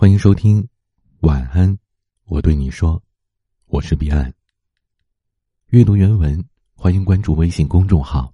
欢迎收听，晚安，我对你说，我是彼岸。阅读原文，欢迎关注微信公众号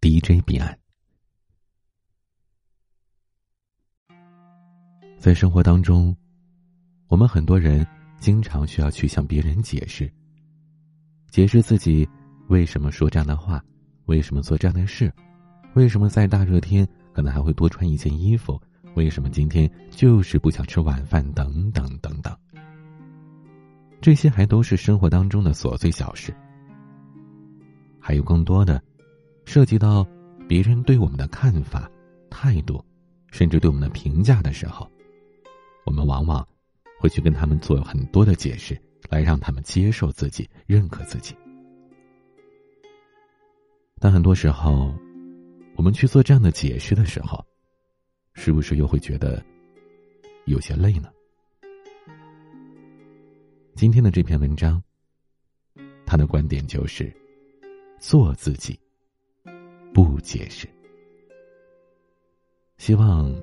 DJ 彼岸。在生活当中，我们很多人经常需要去向别人解释，解释自己为什么说这样的话，为什么做这样的事，为什么在大热天可能还会多穿一件衣服。为什么今天就是不想吃晚饭？等等等等，这些还都是生活当中的琐碎小事。还有更多的，涉及到别人对我们的看法、态度，甚至对我们的评价的时候，我们往往会去跟他们做很多的解释，来让他们接受自己、认可自己。但很多时候，我们去做这样的解释的时候，是不是又会觉得有些累呢？今天的这篇文章，他的观点就是做自己，不解释。希望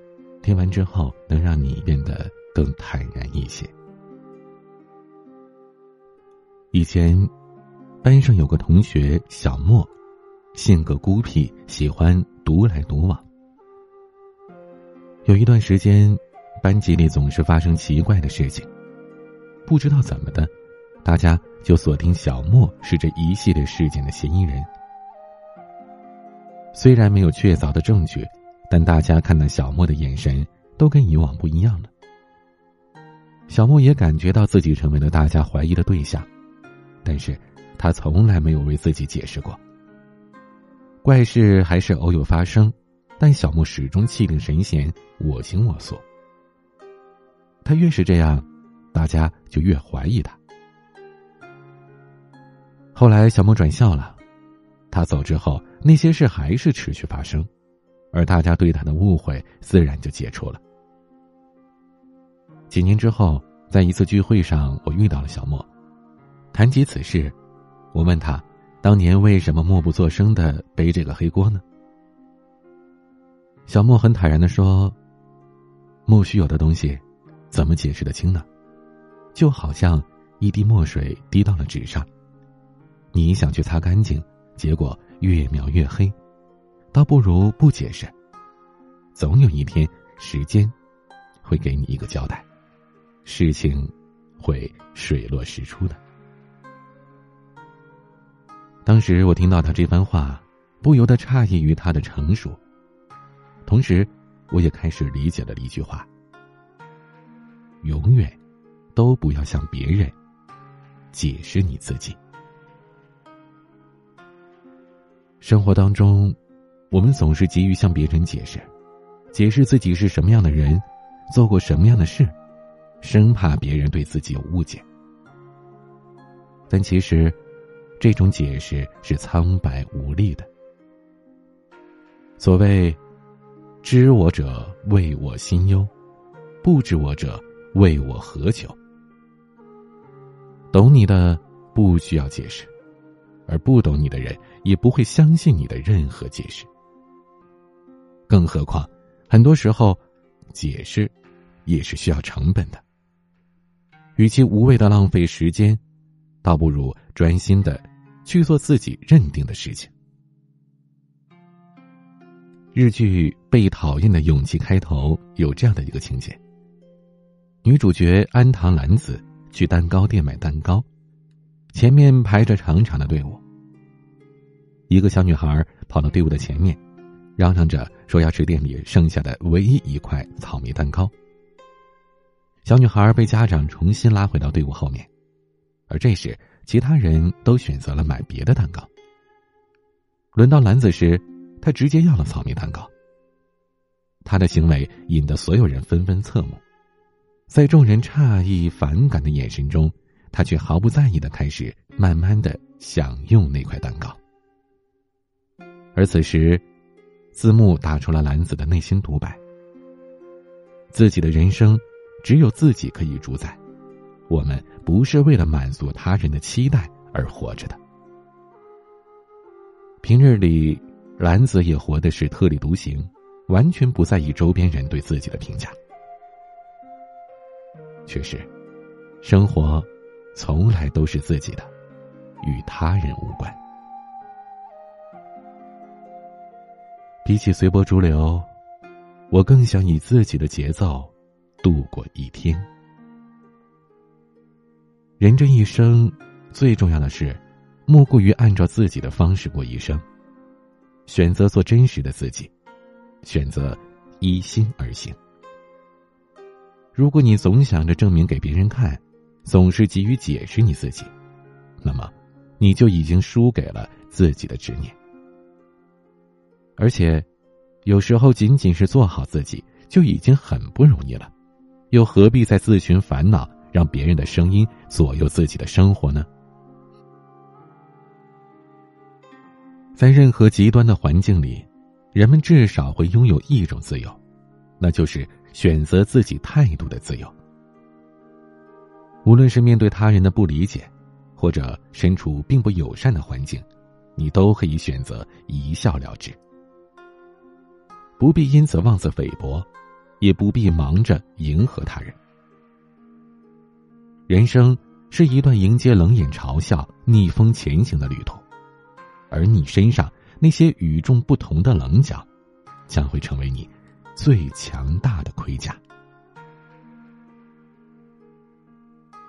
听完之后能让你变得更坦然一些。以前班上有个同学小莫，性格孤僻，喜欢独来独往。有一段时间，班级里总是发生奇怪的事情。不知道怎么的，大家就锁定小莫是这一系列事件的嫌疑人。虽然没有确凿的证据，但大家看到小莫的眼神都跟以往不一样了。小莫也感觉到自己成为了大家怀疑的对象，但是他从来没有为自己解释过。怪事还是偶有发生。但小莫始终气定神闲，我行我素。他越是这样，大家就越怀疑他。后来小莫转校了，他走之后，那些事还是持续发生，而大家对他的误会自然就解除了。几年之后，在一次聚会上，我遇到了小莫，谈及此事，我问他，当年为什么默不作声的背这个黑锅呢？小莫很坦然的说：“莫须有的东西，怎么解释得清呢？就好像一滴墨水滴到了纸上，你想去擦干净，结果越描越黑，倒不如不解释。总有一天，时间会给你一个交代，事情会水落石出的。”当时我听到他这番话，不由得诧异于他的成熟。同时，我也开始理解了一句话：永远都不要向别人解释你自己。生活当中，我们总是急于向别人解释，解释自己是什么样的人，做过什么样的事，生怕别人对自己有误解。但其实，这种解释是苍白无力的。所谓。知我者为我心忧，不知我者为我何求？懂你的不需要解释，而不懂你的人也不会相信你的任何解释。更何况，很多时候，解释也是需要成本的。与其无谓的浪费时间，倒不如专心的去做自己认定的事情。日剧《被讨厌的勇气》开头有这样的一个情节：女主角安堂兰子去蛋糕店买蛋糕，前面排着长长的队伍。一个小女孩跑到队伍的前面，嚷嚷着说要吃店里剩下的唯一一块草莓蛋糕。小女孩被家长重新拉回到队伍后面，而这时其他人都选择了买别的蛋糕。轮到兰子时。他直接要了草莓蛋糕。他的行为引得所有人纷纷侧目，在众人诧异、反感的眼神中，他却毫不在意的开始慢慢的享用那块蛋糕。而此时，字幕打出了兰子的内心独白：自己的人生，只有自己可以主宰，我们不是为了满足他人的期待而活着的。平日里。兰子也活的是特立独行，完全不在意周边人对自己的评价。确实，生活从来都是自己的，与他人无关。比起随波逐流，我更想以自己的节奏度过一天。人这一生，最重要的是，莫过于按照自己的方式过一生，选择做真实的自己，选择依心而行。如果你总想着证明给别人看，总是急于解释你自己，那么，你就已经输给了自己的执念。而且，有时候仅仅是做好自己就已经很不容易了，又何必再自寻烦恼？让别人的声音左右自己的生活呢？在任何极端的环境里，人们至少会拥有一种自由，那就是选择自己态度的自由。无论是面对他人的不理解，或者身处并不友善的环境，你都可以选择一笑了之，不必因此妄自菲薄，也不必忙着迎合他人。人生是一段迎接冷眼嘲笑、逆风前行的旅途，而你身上那些与众不同的棱角，将会成为你最强大的盔甲。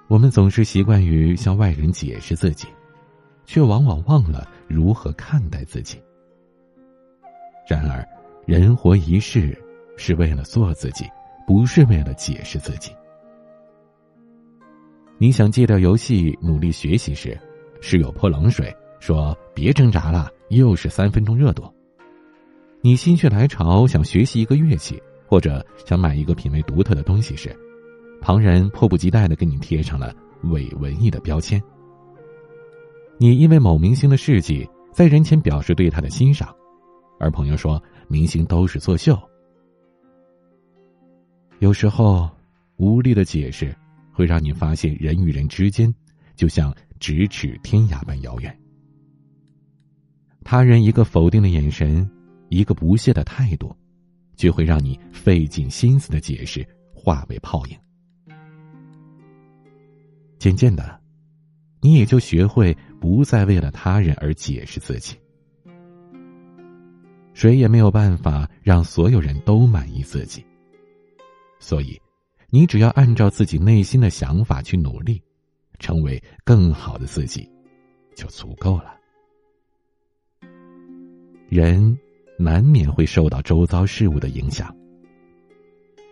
我们总是习惯于向外人解释自己，却往往忘了如何看待自己。然而，人活一世，是为了做自己，不是为了解释自己。你想戒掉游戏，努力学习时，室友泼冷水说：“别挣扎了，又是三分钟热度。”你心血来潮想学习一个乐器，或者想买一个品味独特的东西时，旁人迫不及待的给你贴上了伪文艺的标签。你因为某明星的事迹，在人前表示对他的欣赏，而朋友说明星都是作秀。有时候，无力的解释。会让你发现，人与人之间就像咫尺天涯般遥远。他人一个否定的眼神，一个不屑的态度，就会让你费尽心思的解释化为泡影。渐渐的，你也就学会不再为了他人而解释自己。谁也没有办法让所有人都满意自己，所以。你只要按照自己内心的想法去努力，成为更好的自己，就足够了。人难免会受到周遭事物的影响，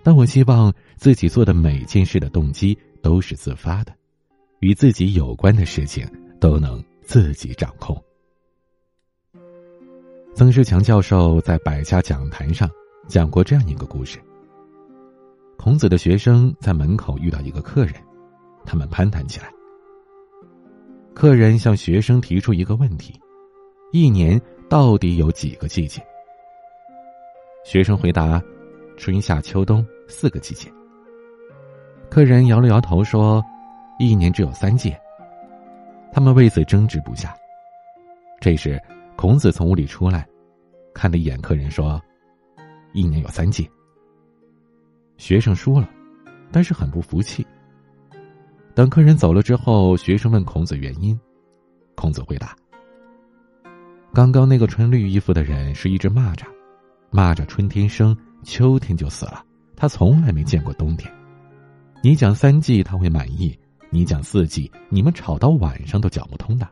但我希望自己做的每件事的动机都是自发的，与自己有关的事情都能自己掌控。曾仕强教授在百家讲坛上讲过这样一个故事。孔子的学生在门口遇到一个客人，他们攀谈起来。客人向学生提出一个问题：一年到底有几个季节？学生回答：春夏秋冬四个季节。客人摇了摇头说：一年只有三季。他们为此争执不下。这时，孔子从屋里出来，看了一眼客人说：一年有三季。学生输了，但是很不服气。等客人走了之后，学生问孔子原因，孔子回答：“刚刚那个穿绿衣服的人是一只蚂蚱，蚂蚱春天生，秋天就死了，他从来没见过冬天。你讲三季他会满意，你讲四季，你们吵到晚上都讲不通的。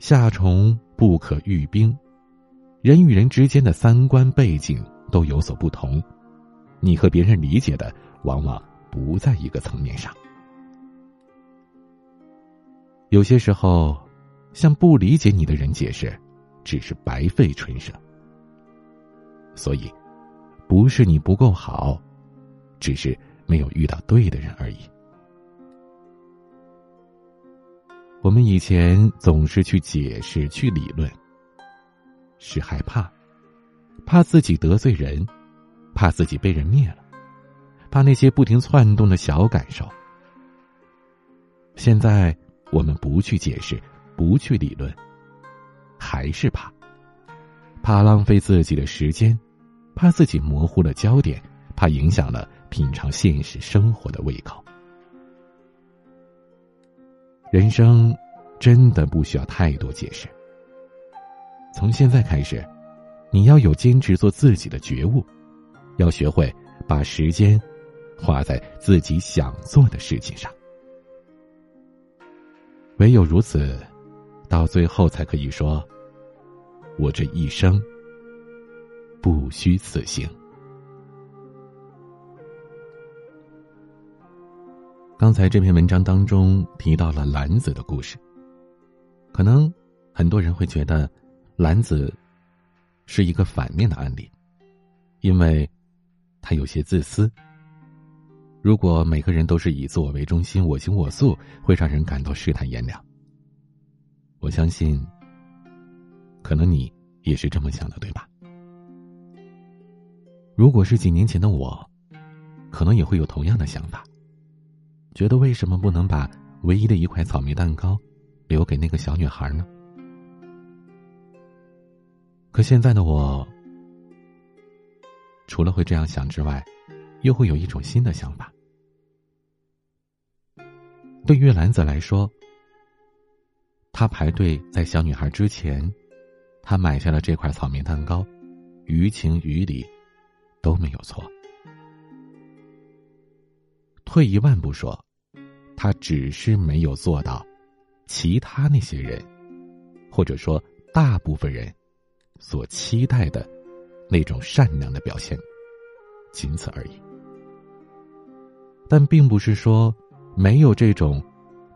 夏虫不可语冰，人与人之间的三观背景。”都有所不同，你和别人理解的往往不在一个层面上。有些时候，向不理解你的人解释，只是白费唇舌。所以，不是你不够好，只是没有遇到对的人而已。我们以前总是去解释、去理论，是害怕。怕自己得罪人，怕自己被人灭了，怕那些不停窜动的小感受。现在我们不去解释，不去理论，还是怕，怕浪费自己的时间，怕自己模糊了焦点，怕影响了品尝现实生活的胃口。人生真的不需要太多解释。从现在开始，你要有坚持做自己的觉悟，要学会把时间花在自己想做的事情上。唯有如此，到最后才可以说：“我这一生不虚此行。”刚才这篇文章当中提到了兰子的故事，可能很多人会觉得兰子是一个反面的案例，因为他有些自私。如果每个人都是以自我为中心、我行我素，会让人感到世态炎凉。我相信，可能你也是这么想的，对吧？如果是几年前的我，可能也会有同样的想法，觉得为什么不能把唯一的一块草莓蛋糕留给那个小女孩呢？可现在的我，除了会这样想之外，又会有一种新的想法。对于兰子来说，他排队在小女孩之前，他买下了这块草莓蛋糕，于情于理都没有错。退一万步说，他只是没有做到其他那些人，或者说大部分人所期待的那种善良的表现，仅此而已。但并不是说没有这种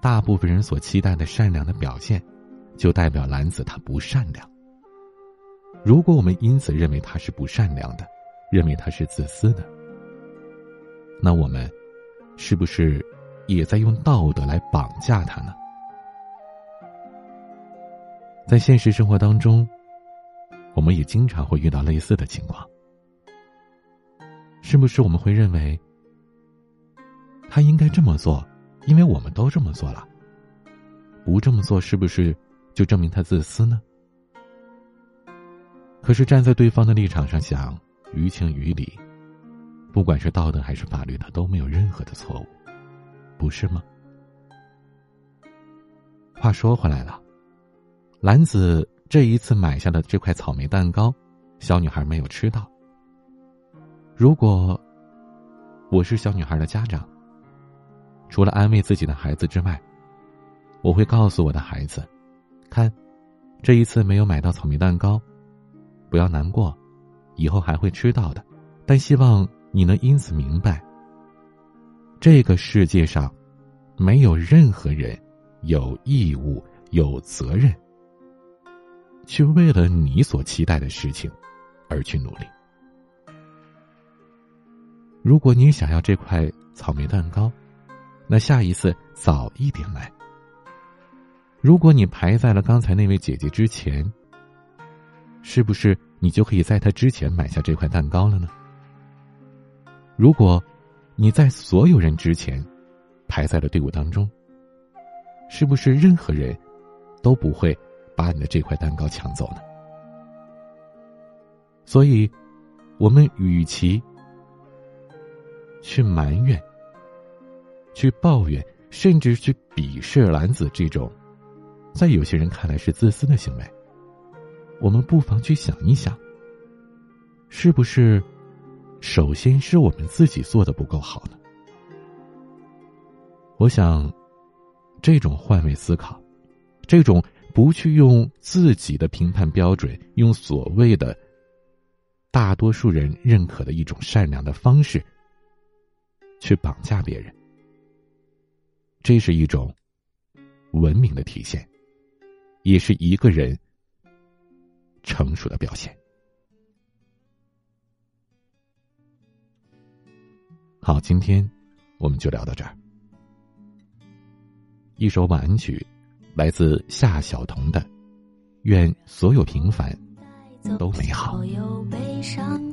大部分人所期待的善良的表现，就代表兰子他不善良。如果我们因此认为他是不善良的，认为他是自私的，那我们是不是也在用道德来绑架他呢？在现实生活当中，我们也经常会遇到类似的情况，是不是我们会认为？他应该这么做，因为我们都这么做了。不这么做，是不是就证明他自私呢？可是站在对方的立场上想，于情于理，不管是道德还是法律，他都没有任何的错误，不是吗？话说回来了，兰子这一次买下的这块草莓蛋糕，小女孩没有吃到。如果我是小女孩的家长，除了安慰自己的孩子之外，我会告诉我的孩子：“看，这一次没有买到草莓蛋糕，不要难过，以后还会吃到的。但希望你能因此明白，这个世界上没有任何人有义务、有责任去为了你所期待的事情而去努力。如果你想要这块草莓蛋糕，那下一次早一点来。如果你排在了刚才那位姐姐之前，是不是你就可以在她之前买下这块蛋糕了呢？如果你在所有人之前排在了队伍当中，是不是任何人都不会把你的这块蛋糕抢走呢？所以，我们与其去埋怨。去抱怨，甚至去鄙视男子这种，在有些人看来是自私的行为。我们不妨去想一想，是不是首先是我们自己做的不够好呢？我想，这种换位思考，这种不去用自己的评判标准，用所谓的大多数人认可的一种善良的方式，去绑架别人。这是一种文明的体现，也是一个人成熟的表现。好，今天我们就聊到这儿。一首晚安曲，来自夏晓彤的《愿所有平凡都美好》。身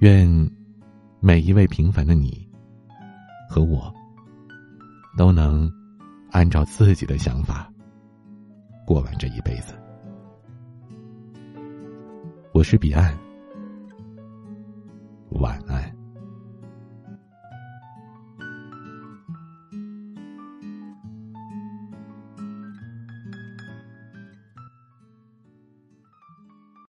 愿每一位平凡的你和我，都能按照自己的想法过完这一辈子。我是彼岸。晚安。